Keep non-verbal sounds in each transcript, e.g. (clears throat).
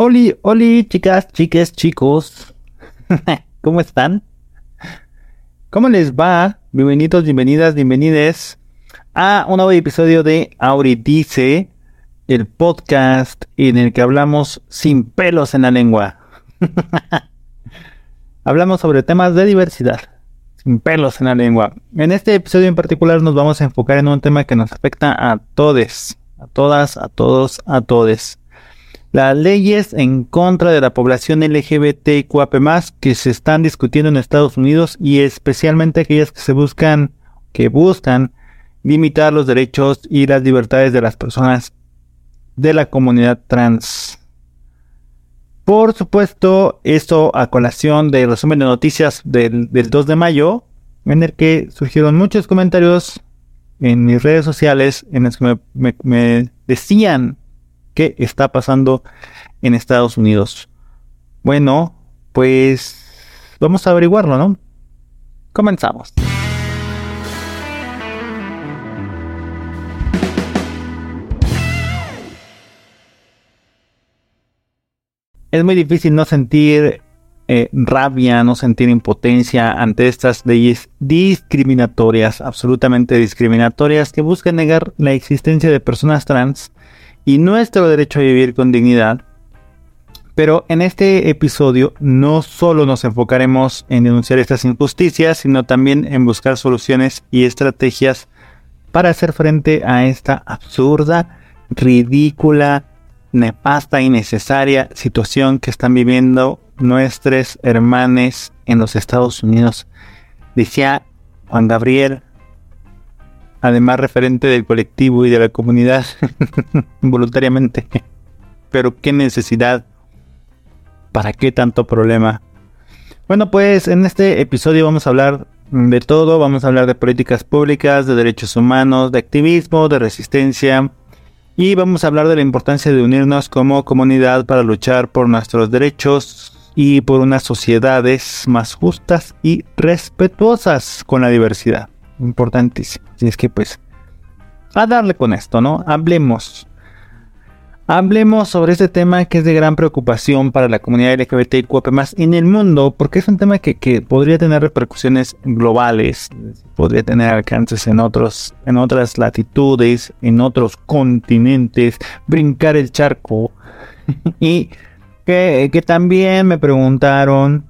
Oli, oli, chicas, chiques, chicos. (laughs) ¿Cómo están? ¿Cómo les va? Bienvenidos, bienvenidas, bienvenides a un nuevo episodio de Auri Dice, el podcast en el que hablamos sin pelos en la lengua. (laughs) hablamos sobre temas de diversidad, sin pelos en la lengua. En este episodio en particular nos vamos a enfocar en un tema que nos afecta a todos, a todas, a todos, a todes las leyes en contra de la población LGBTQAP+, que se están discutiendo en Estados Unidos y especialmente aquellas que se buscan, que buscan limitar los derechos y las libertades de las personas de la comunidad trans. Por supuesto, esto a colación del resumen de noticias del, 2 de mayo, en el que surgieron muchos comentarios en mis redes sociales en los que me decían qué está pasando en Estados Unidos. Bueno, pues vamos a averiguarlo, ¿no? Comenzamos. Es muy difícil no sentir eh, rabia, no sentir impotencia ante estas leyes discriminatorias, absolutamente discriminatorias, que buscan negar la existencia de personas trans y nuestro derecho a vivir con dignidad. Pero en este episodio no solo nos enfocaremos en denunciar estas injusticias, sino también en buscar soluciones y estrategias para hacer frente a esta absurda, ridícula, nefasta y necesaria situación que están viviendo nuestros hermanos en los Estados Unidos. Decía Juan Gabriel, además referente del colectivo y de la comunidad, (laughs) voluntariamente. Pero qué necesidad, ¿para qué tanto problema? Bueno, pues en este episodio vamos a hablar de todo, vamos a hablar de políticas públicas, de derechos humanos, de activismo, de resistencia y vamos a hablar de la importancia de unirnos como comunidad para luchar por nuestros derechos y por unas sociedades más justas y respetuosas con la diversidad importantísimo. Así es que pues, a darle con esto, ¿no? Hablemos. Hablemos sobre este tema que es de gran preocupación para la comunidad LGBTQ más en el mundo, porque es un tema que, que, podría tener repercusiones globales, podría tener alcances en, otros, en otras latitudes, en otros continentes, brincar el charco. (laughs) y que, que también me preguntaron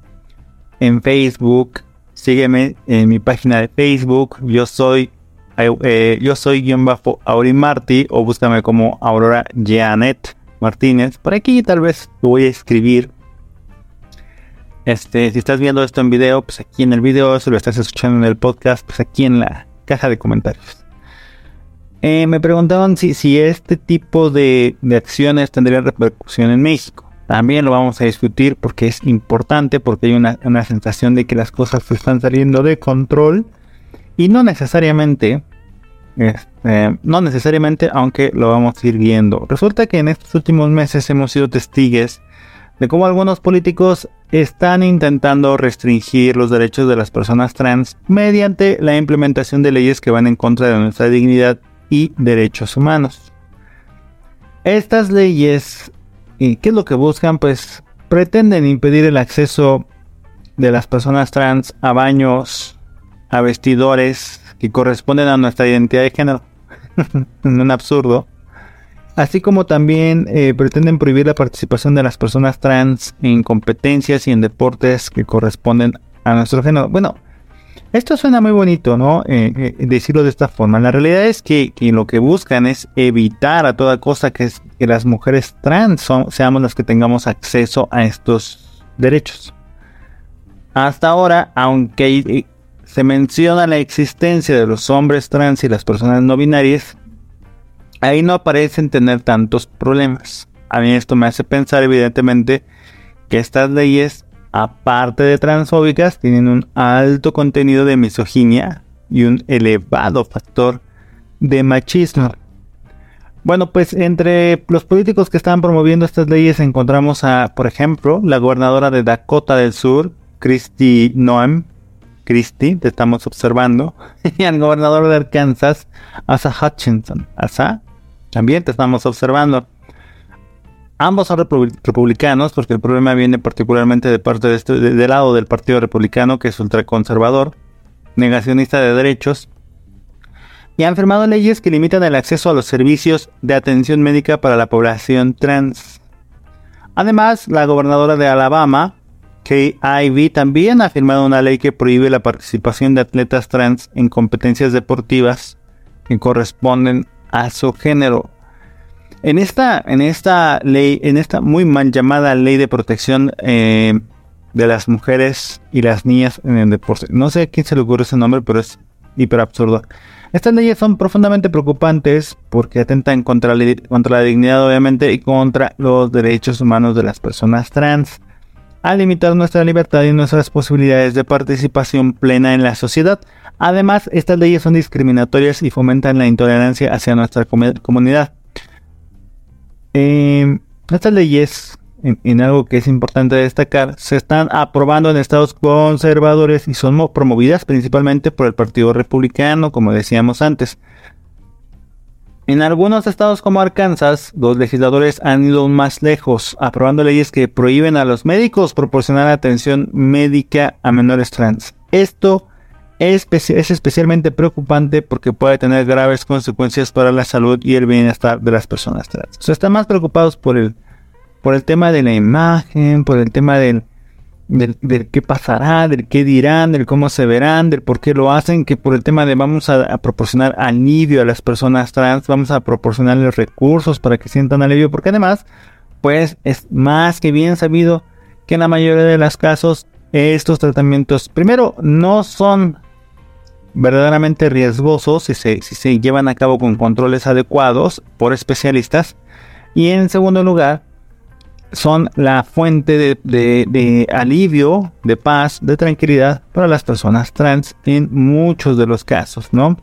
en Facebook Sígueme en mi página de Facebook. Yo soy eh, yo soy guion bajo Marty o búscame como Aurora Janet Martínez. Por aquí tal vez lo voy a escribir. Este, si estás viendo esto en video, pues aquí en el video, si lo estás escuchando en el podcast, pues aquí en la caja de comentarios. Eh, me preguntaban si, si este tipo de, de acciones tendrían repercusión en México. También lo vamos a discutir porque es importante, porque hay una, sensación de que las cosas están saliendo de control y no necesariamente, este, no necesariamente, aunque lo vamos a ir viendo. Resulta que en estos últimos meses hemos sido testigos de cómo algunos políticos están intentando restringir los derechos de las personas trans mediante la implementación de leyes que van en contra de nuestra dignidad y derechos humanos. Estas leyes ¿Y qué es lo que buscan? Pues pretenden impedir el acceso de las personas trans a baños, a vestidores que corresponden a nuestra identidad de género. (laughs) un absurdo. Así como también eh, pretenden prohibir la participación de las personas trans en competencias y en deportes que corresponden a nuestro género. Bueno, esto suena muy bonito, ¿no? Eh, eh, decirlo de esta forma. La realidad es que, lo que buscan es evitar a toda que, que las mujeres trans seamos las que tengamos acceso a estos derechos. Hasta ahora, aunque eh, se menciona la existencia de los hombres trans y las personas no binarias, ahí no aparecen tener tantos problemas. A mí esto me hace pensar evidentemente que estas leyes, aparte de transfóbicas, tienen un alto contenido de misoginia y un elevado factor de machismo. Bueno, pues entre los políticos que están promoviendo estas leyes encontramos a, por ejemplo, la gobernadora de Dakota del Sur, Christy Noem, Christy, te estamos observando, (laughs) y al gobernador de Arkansas, Asa Hutchinson. Asa, también te estamos observando. Ambos son republicanos, porque el problema viene particularmente de parte de este, del lado del Partido Republicano, que es ultraconservador, negacionista de derechos, y han firmado leyes que limitan el acceso a los servicios de atención médica para la población trans. Además, la gobernadora de Alabama, Kay Ivey, también ha firmado una ley que prohíbe la participación de atletas trans en competencias deportivas que corresponden a su género. En esta, en esta ley, en esta muy mal llamada ley de protección eh, de las mujeres y las niñas en el deporte, no sé a quién se le ocurre ese nombre, pero es hiper absurdo. Estas leyes son profundamente preocupantes porque atentan contra la, contra la dignidad obviamente y contra los derechos humanos de las personas trans, al limitar nuestra libertad y nuestras posibilidades de participación plena en la sociedad. Además, estas leyes son discriminatorias y fomentan la intolerancia hacia nuestra comunidad. Eh, estas leyes en, algo que es importante destacar, se están aprobando en estados conservadores y son promovidas principalmente por el Partido Republicano, como decíamos antes. En algunos estados como Arkansas, los legisladores han ido aún más lejos, aprobando leyes que prohíben a los médicos proporcionar atención médica a menores trans. Esto es, es especialmente preocupante porque puede tener graves consecuencias para la salud y el bienestar de las personas trans. O sea, están más preocupados por el por el tema de la imagen, por el tema del, del, qué pasará, del qué dirán, del cómo se verán, del por qué lo hacen, que por el tema de vamos a, proporcionar alivio a las personas trans, vamos a proporcionarles recursos para que sientan alivio, porque además, pues es más que bien sabido que en la mayoría de los casos estos tratamientos, primero, no son verdaderamente riesgosos si se, si se llevan a cabo con controles adecuados por especialistas, y en segundo lugar, son la fuente de, alivio, de paz, de tranquilidad para las personas trans en muchos de los casos, ¿no?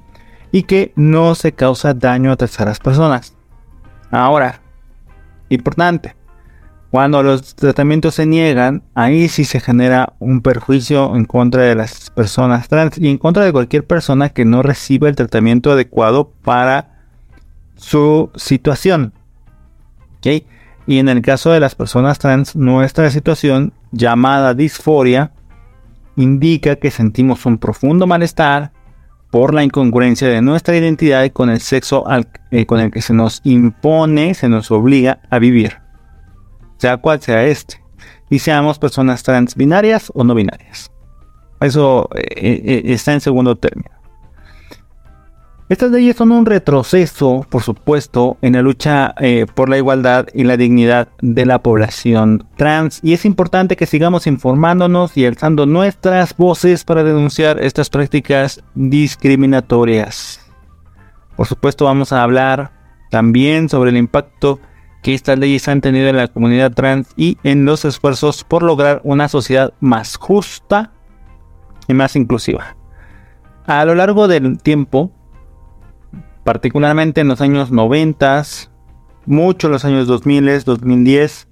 Y que no se causa daño a terceras personas. Ahora, importante, cuando los tratamientos se niegan, ahí sí se genera un perjuicio en contra de las personas trans y en contra de cualquier persona que no reciba el tratamiento adecuado para su situación. ¿Ok? Y en el caso de las personas trans, nuestra situación, llamada disforia, indica que sentimos un profundo malestar por la incongruencia de nuestra identidad con el sexo eh, con el que se nos impone, se nos obliga a vivir, sea cual sea este, y seamos personas trans binarias o no binarias. Eso eh, eh, está en segundo término. Estas leyes son un retroceso, por supuesto, en la lucha eh, por la igualdad y la dignidad de la población trans y es importante que sigamos informándonos y alzando nuestras voces para denunciar estas prácticas discriminatorias. Por supuesto vamos a hablar también sobre el impacto que estas leyes han tenido en la comunidad trans y en los esfuerzos por lograr una sociedad más justa y más inclusiva. A lo largo del tiempo, particularmente en los años 90, mucho en los años 2000, 2010,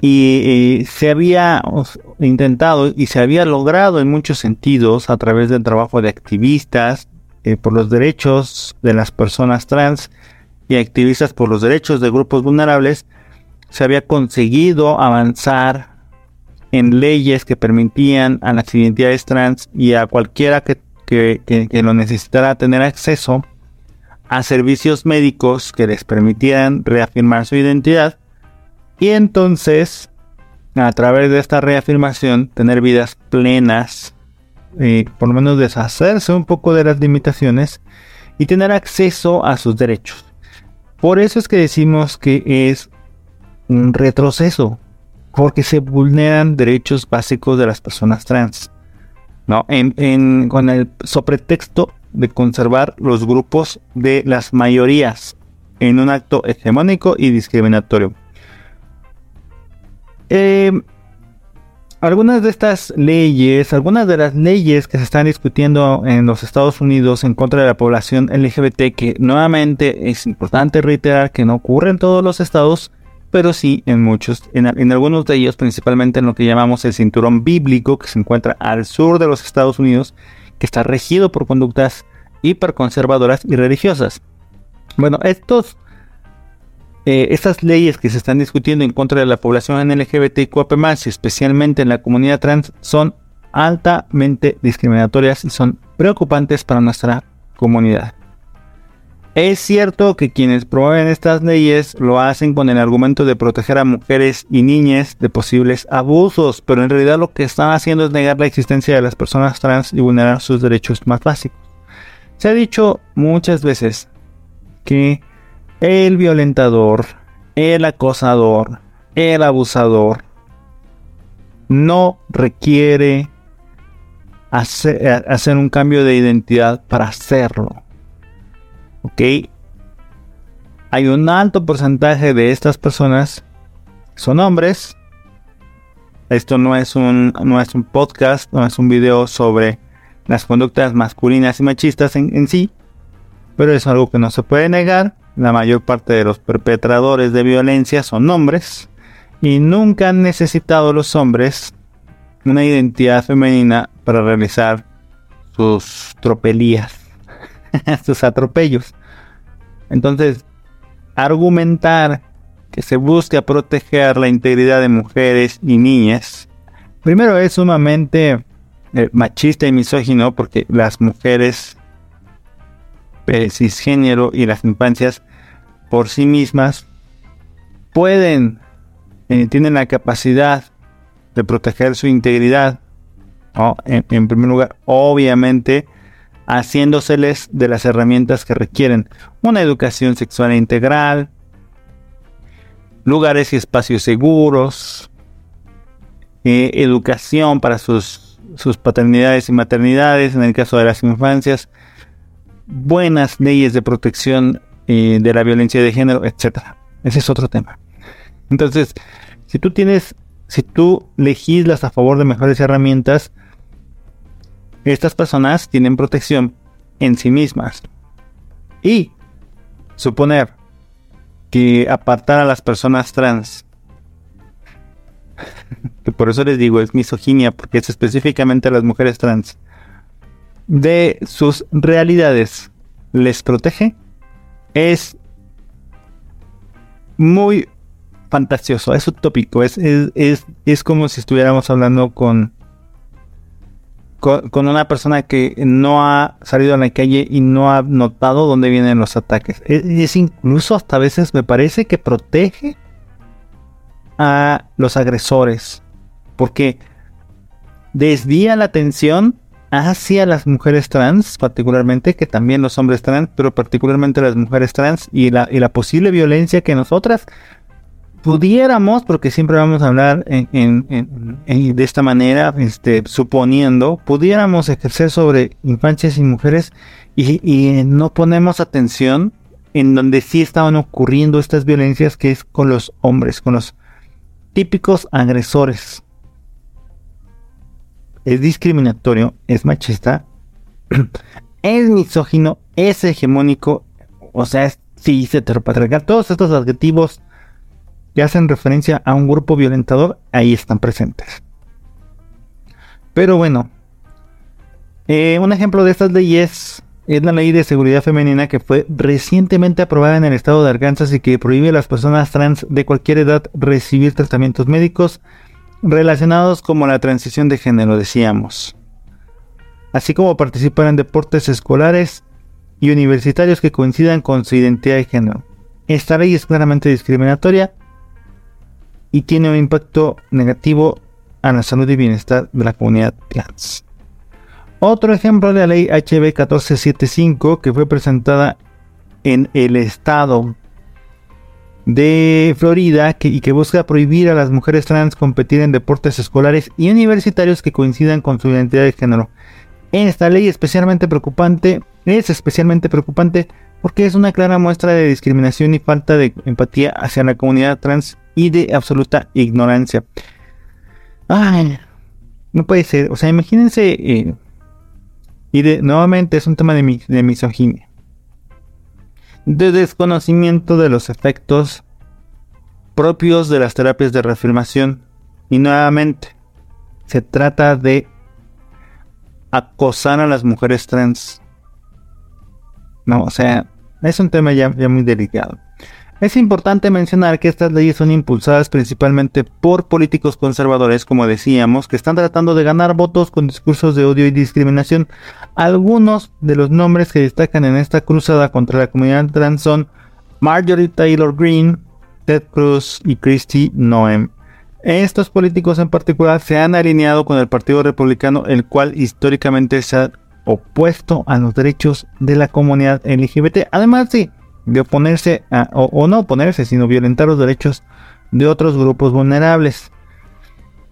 y, se había intentado y se había logrado en muchos sentidos a través del trabajo de activistas eh, por los derechos de las personas trans y activistas por los derechos de grupos vulnerables, se había conseguido avanzar en leyes que permitían a las identidades trans y a cualquiera que, que lo necesitara tener acceso a servicios médicos que les permitieran reafirmar su identidad y entonces a través de esta reafirmación tener vidas plenas, eh, por lo menos deshacerse un poco de las limitaciones y tener acceso a sus derechos. Por eso es que decimos que es un retroceso, porque se vulneran derechos básicos de las personas trans. ¿no? con el sobretexto de conservar los grupos de las mayorías en un acto hegemónico y discriminatorio. Eh, algunas de estas leyes, algunas de las leyes que se están discutiendo en los Estados Unidos en contra de la población LGBT, que nuevamente es importante reiterar que no ocurre en todos los estados, pero sí en muchos, en, algunos de ellos, principalmente en lo que llamamos el cinturón bíblico, que se encuentra al sur de los Estados Unidos, que está regido por conductas hiperconservadoras y religiosas. Bueno, estos eh, estas leyes que se están discutiendo en contra de la población LGBTQ+, especialmente en la comunidad trans, son altamente discriminatorias y son preocupantes para nuestra comunidad. Es cierto que quienes promueven estas leyes lo hacen con el argumento de proteger a mujeres y niñas de posibles abusos, pero en realidad lo que están haciendo es negar la existencia de las personas trans y vulnerar sus derechos más básicos. Se ha dicho muchas veces que el violentador, el acosador, el abusador no requiere hacer, hacer, un cambio de identidad para hacerlo. ¿Ok? Hay un alto porcentaje de estas personas son hombres. Esto no es un, no es un podcast, no es un video sobre las conductas masculinas y machistas en, en sí, pero es algo que no se puede negar la mayor parte de los perpetradores de violencia son hombres y nunca han necesitado los hombres una identidad femenina para realizar sus tropelías, (laughs) sus atropellos. Entonces, argumentar que se busca proteger la integridad de mujeres y niñas, primero es sumamente eh, machista y misógino porque las mujeres cisgénero y las infancias por sí mismas pueden, eh, tienen la capacidad de proteger su integridad. En, en, primer lugar, obviamente, haciéndoseles de las herramientas que requieren una educación sexual integral, lugares y espacios seguros, eh, educación para sus, sus paternidades y maternidades, en el caso de las infancias, buenas leyes de protección eh, de la violencia de género, etcétera. Ese es otro tema. Entonces, si tú tienes, si tú legislas a favor de mejores herramientas, estas personas tienen protección en sí mismas. Y suponer que apartar a las personas trans, (laughs) que por eso les digo es misoginia, porque es específicamente a las mujeres trans, de sus realidades les protege es muy fantasioso, es utópico, es, es, es, como si estuviéramos hablando con, con, una persona que no ha salido a la calle y no ha notado dónde vienen los ataques. Es, es incluso hasta a veces me parece que protege a los agresores, porque desvía la atención hacia las mujeres trans, particularmente, que también los hombres trans, pero particularmente las mujeres trans y la, y la posible violencia que nosotras pudiéramos, porque siempre vamos a hablar en, de esta manera, este, suponiendo, pudiéramos ejercer sobre infancias y mujeres y no ponemos atención en donde sí estaban ocurriendo estas violencias, que es con los hombres, con los típicos agresores es discriminatorio, es machista, (clears throat) es misógino, es hegemónico, o sea, es cis, heteropatriarcal, todos estos adjetivos que hacen referencia a un grupo violentador, ahí están presentes. Pero bueno, eh, un ejemplo de estas leyes es la ley de seguridad femenina que fue recientemente aprobada en el estado de Arkansas y que prohíbe a las personas trans de cualquier edad recibir tratamientos médicos relacionados como la transición de género, decíamos, así como participar en deportes escolares y universitarios que coincidan con su identidad de género. Esta ley es claramente discriminatoria y tiene un impacto negativo a la salud y bienestar de la comunidad trans. Otro ejemplo de la ley HB 1475 que fue presentada en el estado de Florida y que busca prohibir a las mujeres trans competir en deportes escolares y universitarios que coincidan con su identidad de género. Esta ley especialmente preocupante es especialmente preocupante porque es una clara muestra de discriminación y falta de empatía hacia la comunidad trans y de absoluta ignorancia. Ay, no puede ser. O sea, imagínense. Eh, y de, nuevamente es un tema de, de misoginia. De desconocimiento de los efectos propios de las terapias de reafirmación. Y nuevamente, se trata de acosar a las mujeres trans. No, o sea, es un tema ya, ya muy delicado. Es importante mencionar que estas leyes son impulsadas principalmente por políticos conservadores, como decíamos, que están tratando de ganar votos con discursos de odio y discriminación. Algunos de los nombres que destacan en esta cruzada contra la comunidad trans son Marjorie Taylor Greene, Ted Cruz y Christy Noem. Estos políticos en particular se han alineado con el Partido Republicano, el cual históricamente se ha opuesto a los derechos de la comunidad LGBT. Además, sí, de oponerse a, o, no oponerse, sino violentar los derechos de otros grupos vulnerables.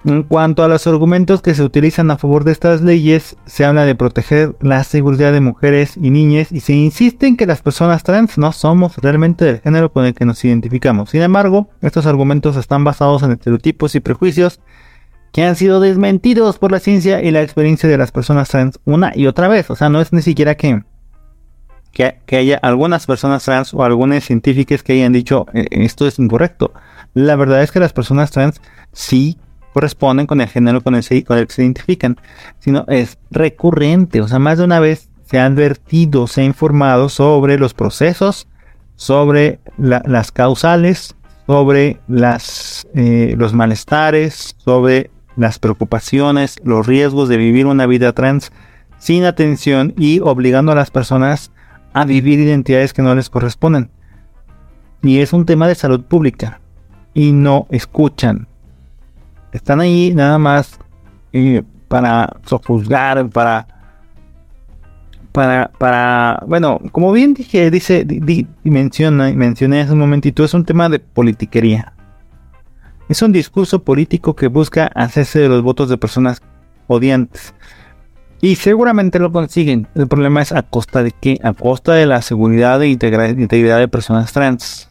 En cuanto a los argumentos que se utilizan a favor de estas leyes, se habla de proteger la seguridad de mujeres y niñas y se insiste en que las personas trans no somos realmente del género con el que nos identificamos. Sin embargo, estos argumentos están basados en estereotipos y prejuicios que han sido desmentidos por la ciencia y la experiencia de las personas trans una y otra vez. O sea, no es ni siquiera que que, haya algunas personas trans o algunas científicas que hayan dicho eh, esto es incorrecto. La verdad es que las personas trans sí corresponden con el género con el, con el que se identifican, sino es recurrente, o sea, más de una vez se ha advertido, se ha informado sobre los procesos, sobre las causales, sobre las, eh, los malestares, sobre las preocupaciones, los riesgos de vivir una vida trans sin atención y obligando a las personas a vivir identidades que no les corresponden. Y es un tema de salud pública. Y no escuchan. Están ahí nada más para sojuzgar, para, para, para, bueno, como bien dije, dice, di, menciona, mencioné hace un momentito, es un tema de politiquería. Es un discurso político que busca hacerse de los votos de personas odiantes. Y seguramente lo consiguen. El problema es a costa de qué? A costa de la seguridad e integridad de personas trans.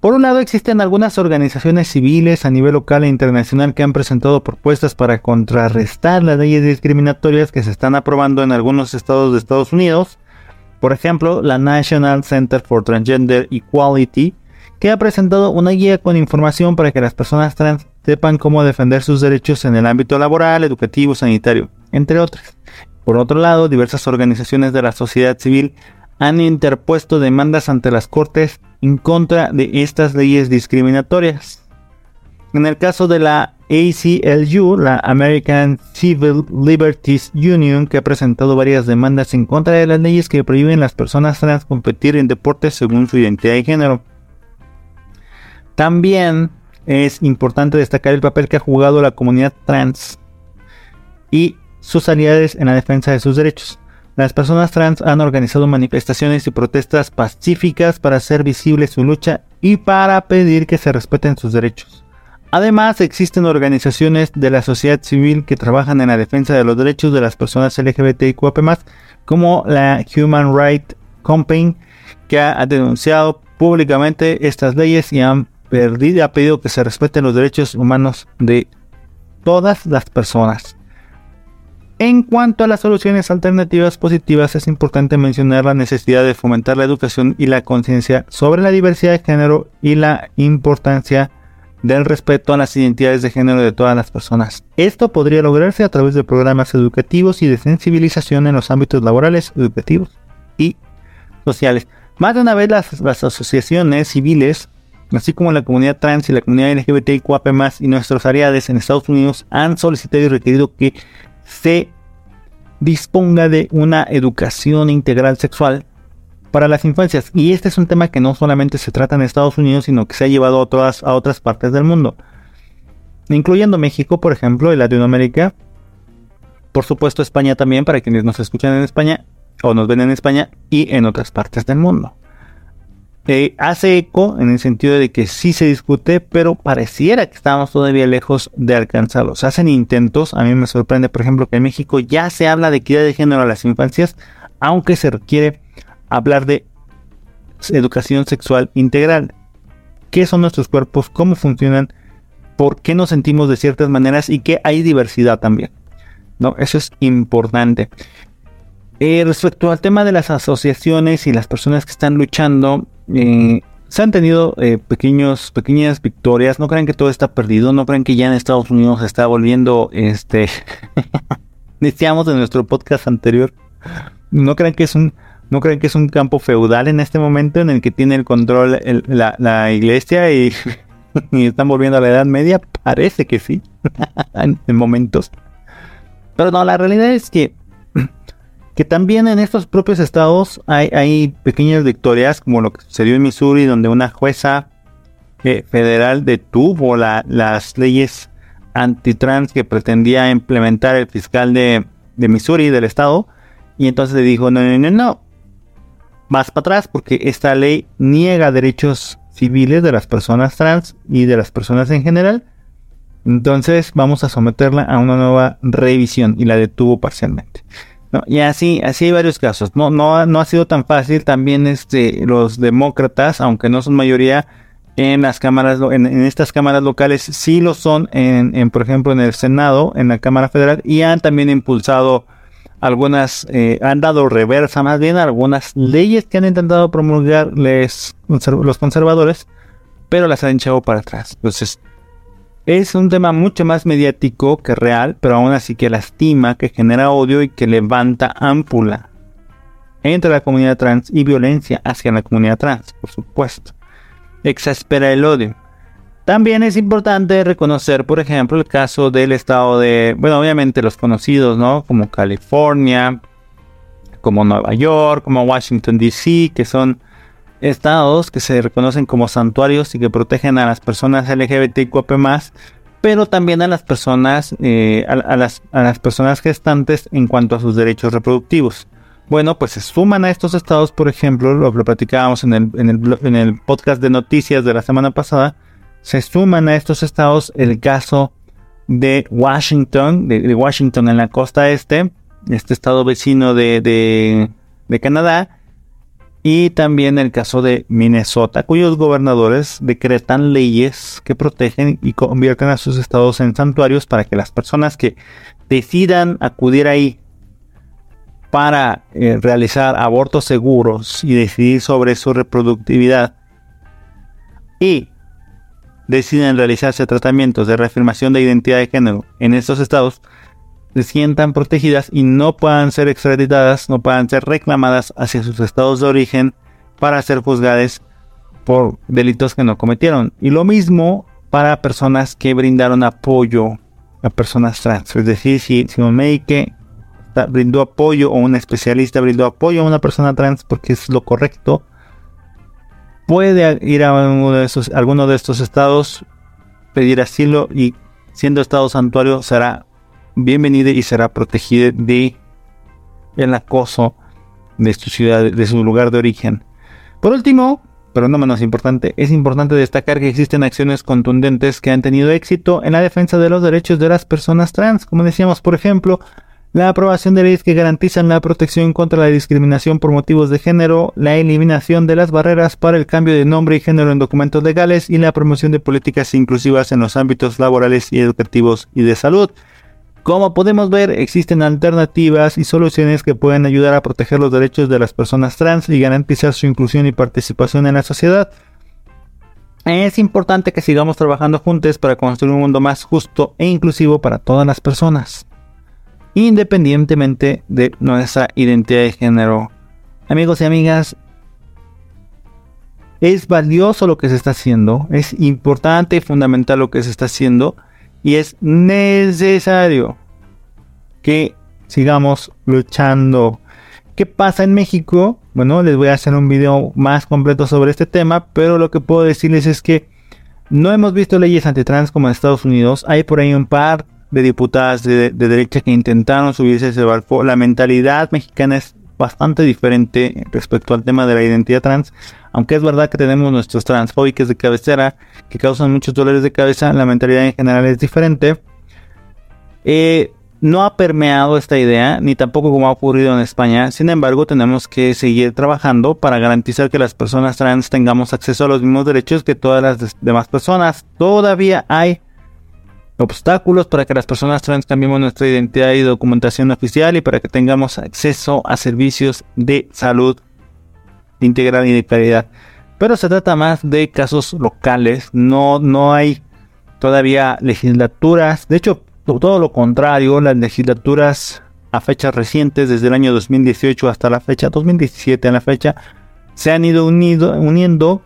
Por un lado, existen algunas organizaciones civiles a nivel local e internacional que han presentado propuestas para contrarrestar las leyes discriminatorias que se están aprobando en algunos estados de Estados Unidos. Por ejemplo, la National Center for Transgender Equality, que ha presentado una guía con información para que las personas trans sepan cómo defender sus derechos en el ámbito laboral, educativo, sanitario entre otras. Por otro lado, diversas organizaciones de la sociedad civil han interpuesto demandas ante las Cortes en contra de estas leyes discriminatorias. En el caso de la ACLU, la American Civil Liberties Union, que ha presentado varias demandas en contra de las leyes que prohíben a las personas trans competir en deportes según su identidad y género. También es importante destacar el papel que ha jugado la comunidad trans y sus aliados en la defensa de sus derechos. Las personas trans han organizado manifestaciones y protestas pacíficas para hacer visible su lucha y para pedir que se respeten sus derechos. Además, existen organizaciones de la sociedad civil que trabajan en la defensa de los derechos de las personas LGBTIQ+, como la Human Rights Campaign, que ha denunciado públicamente estas leyes y han ha pedido que se respeten los derechos humanos de todas las personas. En cuanto a las soluciones alternativas positivas, es importante mencionar la necesidad de fomentar la educación y la conciencia sobre la diversidad de género y la importancia del respeto a las identidades de género de todas las personas. Esto podría lograrse a través de programas educativos y de sensibilización en los ámbitos laborales, educativos y sociales. Más de una vez las, asociaciones civiles, así como la comunidad trans y la comunidad LGBTIQAP+, y nuestros aliados en Estados Unidos han solicitado y requerido que se disponga de una educación integral sexual para las infancias. Y este es un tema que no solamente se trata en Estados Unidos, sino que se ha llevado a, a otras partes del mundo, incluyendo México, por ejemplo, y Latinoamérica. Por supuesto, España también, para quienes nos escuchan en España o nos ven en España y en otras partes del mundo. Eh, hace eco en el sentido de que sí se discute, pero pareciera que estamos todavía lejos de alcanzarlo. Se hacen intentos, a mí me sorprende, por ejemplo, que en México ya se habla de equidad de género a las infancias, aunque se requiere hablar de educación sexual integral. ¿Qué son nuestros cuerpos? ¿Cómo funcionan? ¿Por qué nos sentimos de ciertas maneras? Y que hay diversidad también. ¿no? Eso es importante. Eh, respecto al tema de las asociaciones y las personas que están luchando, eh, se han tenido eh, pequeños, pequeñas victorias. No crean que todo está perdido. No crean que ya en Estados Unidos se está volviendo, este, (laughs) decíamos en nuestro podcast anterior. No crean que es un, no crean que es un campo feudal en este momento en el que tiene el control la, iglesia y, (laughs) y, están volviendo a la Edad Media. Parece que sí, (laughs) en momentos. Pero no, la realidad es que, que también en estos propios estados hay, pequeñas victorias, como lo que sucedió en Missouri, donde una jueza eh, federal detuvo las leyes antitrans que pretendía implementar el fiscal de, Missouri, del estado, y entonces le dijo, no, no, no, no, más para atrás, porque esta ley niega derechos civiles de las personas trans y de las personas en general, entonces vamos a someterla a una nueva revisión y la detuvo parcialmente. Y así, así hay varios casos. No, no, no ha sido tan fácil. También este, los demócratas, aunque no son mayoría en las cámaras, en, estas cámaras locales, sí lo son en, por ejemplo, en el Senado, en la Cámara Federal, y han también impulsado algunas, eh, han dado reversa más bien algunas leyes que han intentado promulgar los conservadores, pero las han echado para atrás. Entonces, es un tema mucho más mediático que real, pero aún así que lastima, que genera odio y que levanta ámpula entre la comunidad trans y violencia hacia la comunidad trans, por supuesto. Exaspera el odio. También es importante reconocer, por ejemplo, el caso del estado de, bueno, obviamente los conocidos, ¿no? Como California, como Nueva York, como Washington, D.C., que son estados que se reconocen como santuarios y que protegen a las personas LGBTQ+, pero también a las personas, eh, a, las, a las personas gestantes en cuanto a sus derechos reproductivos. Bueno, pues se suman a estos estados, por ejemplo, lo, lo platicábamos en el, en, el, en el podcast de noticias de la semana pasada, se suman a estos estados el caso de Washington, de, Washington en la costa este, este estado vecino de, de, de Canadá, y también el caso de Minnesota, cuyos gobernadores decretan leyes que protegen y convierten a sus estados en santuarios para que las personas que decidan acudir ahí para eh, realizar abortos seguros y decidir sobre su reproductividad y deciden realizarse tratamientos de reafirmación de identidad de género en estos estados, se sientan protegidas y no puedan ser extraditadas, no puedan ser reclamadas hacia sus estados de origen para ser juzgadas por delitos que no cometieron. Y lo mismo para personas que brindaron apoyo a personas trans. Es decir, si, un médico brindó apoyo o un especialista brindó apoyo a una persona trans porque es lo correcto, puede ir a uno de esos, alguno de estos estados, pedir asilo y siendo estado santuario será bienvenida y será protegida de el acoso de su ciudad, de su lugar de origen. Por último, pero no menos importante, es importante destacar que existen acciones contundentes que han tenido éxito en la defensa de los derechos de las personas trans, como decíamos, por ejemplo, la aprobación de leyes que garantizan la protección contra la discriminación por motivos de género, la eliminación de las barreras para el cambio de nombre y género en documentos legales y la promoción de políticas inclusivas en los ámbitos laborales y educativos y de salud. Como podemos ver, existen alternativas y soluciones que pueden ayudar a proteger los derechos de las personas trans y garantizar su inclusión y participación en la sociedad. Es importante que sigamos trabajando juntos para construir un mundo más justo e inclusivo para todas las personas, independientemente de nuestra identidad de género. Amigos y amigas, es valioso lo que se está haciendo, es importante y fundamental lo que se está haciendo y es necesario que sigamos luchando. ¿Qué pasa en México? Bueno, les voy a hacer un video más completo sobre este tema, pero lo que puedo decirles es que no hemos visto leyes antitrans como en Estados Unidos. Hay por ahí un par de diputadas de, derecha que intentaron subirse ese barco. La mentalidad mexicana es bastante diferente respecto al tema de la identidad trans. Aunque es verdad que tenemos nuestros transfóbicos de cabecera que causan muchos dolores de cabeza, la mentalidad en general es diferente. Eh, no ha permeado esta idea, ni tampoco como ha ocurrido en España. Sin embargo, tenemos que seguir trabajando para garantizar que las personas trans tengamos acceso a los mismos derechos que todas las demás personas. Todavía hay obstáculos para que las personas trans cambiemos nuestra identidad y documentación oficial y para que tengamos acceso a servicios de salud integral y de calidad. Pero se trata más de casos locales, no, no hay todavía legislaturas. De hecho, todo lo contrario, las legislaturas a fechas recientes, desde el año 2018 hasta la fecha, 2017 a la fecha, se han ido uniendo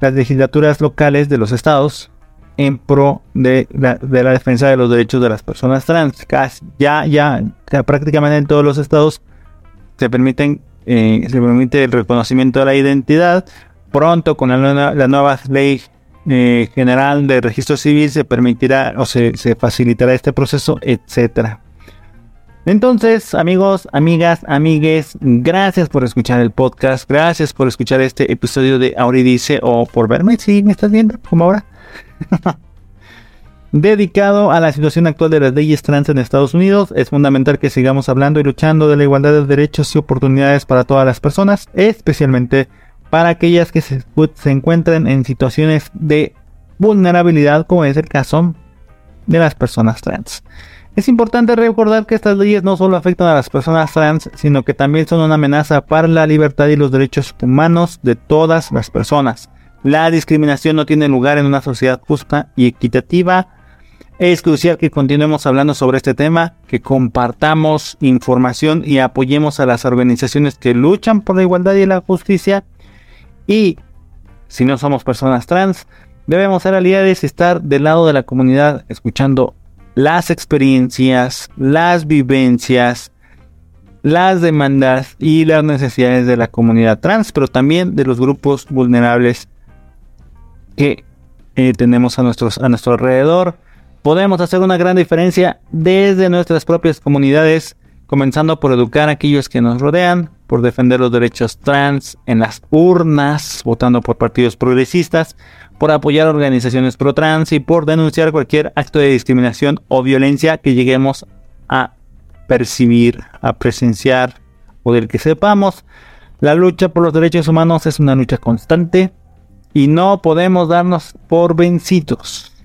las legislaturas locales de los estados en pro de la, defensa de los derechos de las personas trans. Ya, ya, prácticamente en todos los estados se permiten eh, se permite el reconocimiento de la identidad. Pronto con la, nueva ley eh, general de registro civil se permitirá o se, facilitará este proceso, etcétera. Entonces, amigos, amigas, amigues, gracias por escuchar el podcast, gracias por escuchar este episodio de Auridice o por verme, si me estás viendo, como ahora. (laughs) Dedicado a la situación actual de las leyes trans en Estados Unidos, es fundamental que sigamos hablando y luchando de la igualdad de derechos y oportunidades para todas las personas, especialmente para aquellas que se, encuentren en situaciones de vulnerabilidad, como es el caso de las personas trans. Es importante recordar que estas leyes no solo afectan a las personas trans, sino que también son una amenaza para la libertad y los derechos humanos de todas las personas. La discriminación no tiene lugar en una sociedad justa y equitativa. Es crucial que continuemos hablando sobre este tema, que compartamos información y apoyemos a las organizaciones que luchan por la igualdad y la justicia y si no somos personas trans, debemos ser aliados y estar del lado de la comunidad escuchando las experiencias, las vivencias, las demandas y las necesidades de la comunidad trans, pero también de los grupos vulnerables que eh, tenemos a, nuestros, a nuestro alrededor. Podemos hacer una gran diferencia desde nuestras propias comunidades, comenzando por educar a aquellos que nos rodean, por defender los derechos trans en las urnas, votando por partidos progresistas, por apoyar organizaciones pro trans y por denunciar cualquier acto de discriminación o violencia que lleguemos a percibir, a presenciar o del que sepamos. La lucha por los derechos humanos es una lucha constante y no podemos darnos por vencidos.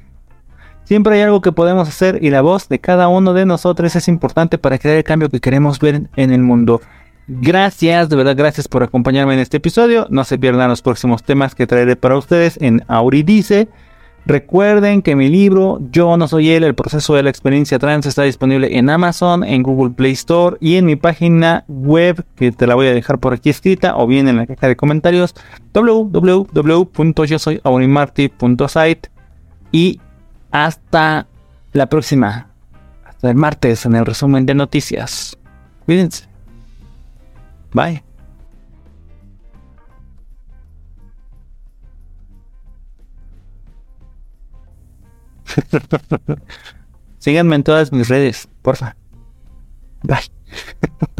Siempre hay algo que podemos hacer y la voz de cada uno de nosotros es importante para crear el cambio que queremos ver en el mundo. Gracias, de verdad, gracias por acompañarme en este episodio. No se pierdan los próximos temas que traeré para ustedes en Auridice. Recuerden que mi libro Yo no soy él, el proceso de la experiencia trans está disponible en Amazon, en Google Play Store y en mi página web que te la voy a dejar por aquí escrita o bien en la caja de comentarios www.yosoyaurimarty.site y hasta la próxima, hasta el martes en el resumen de noticias. Cuídense. Bye. (laughs) Síganme en todas mis redes, porfa. Bye. (laughs)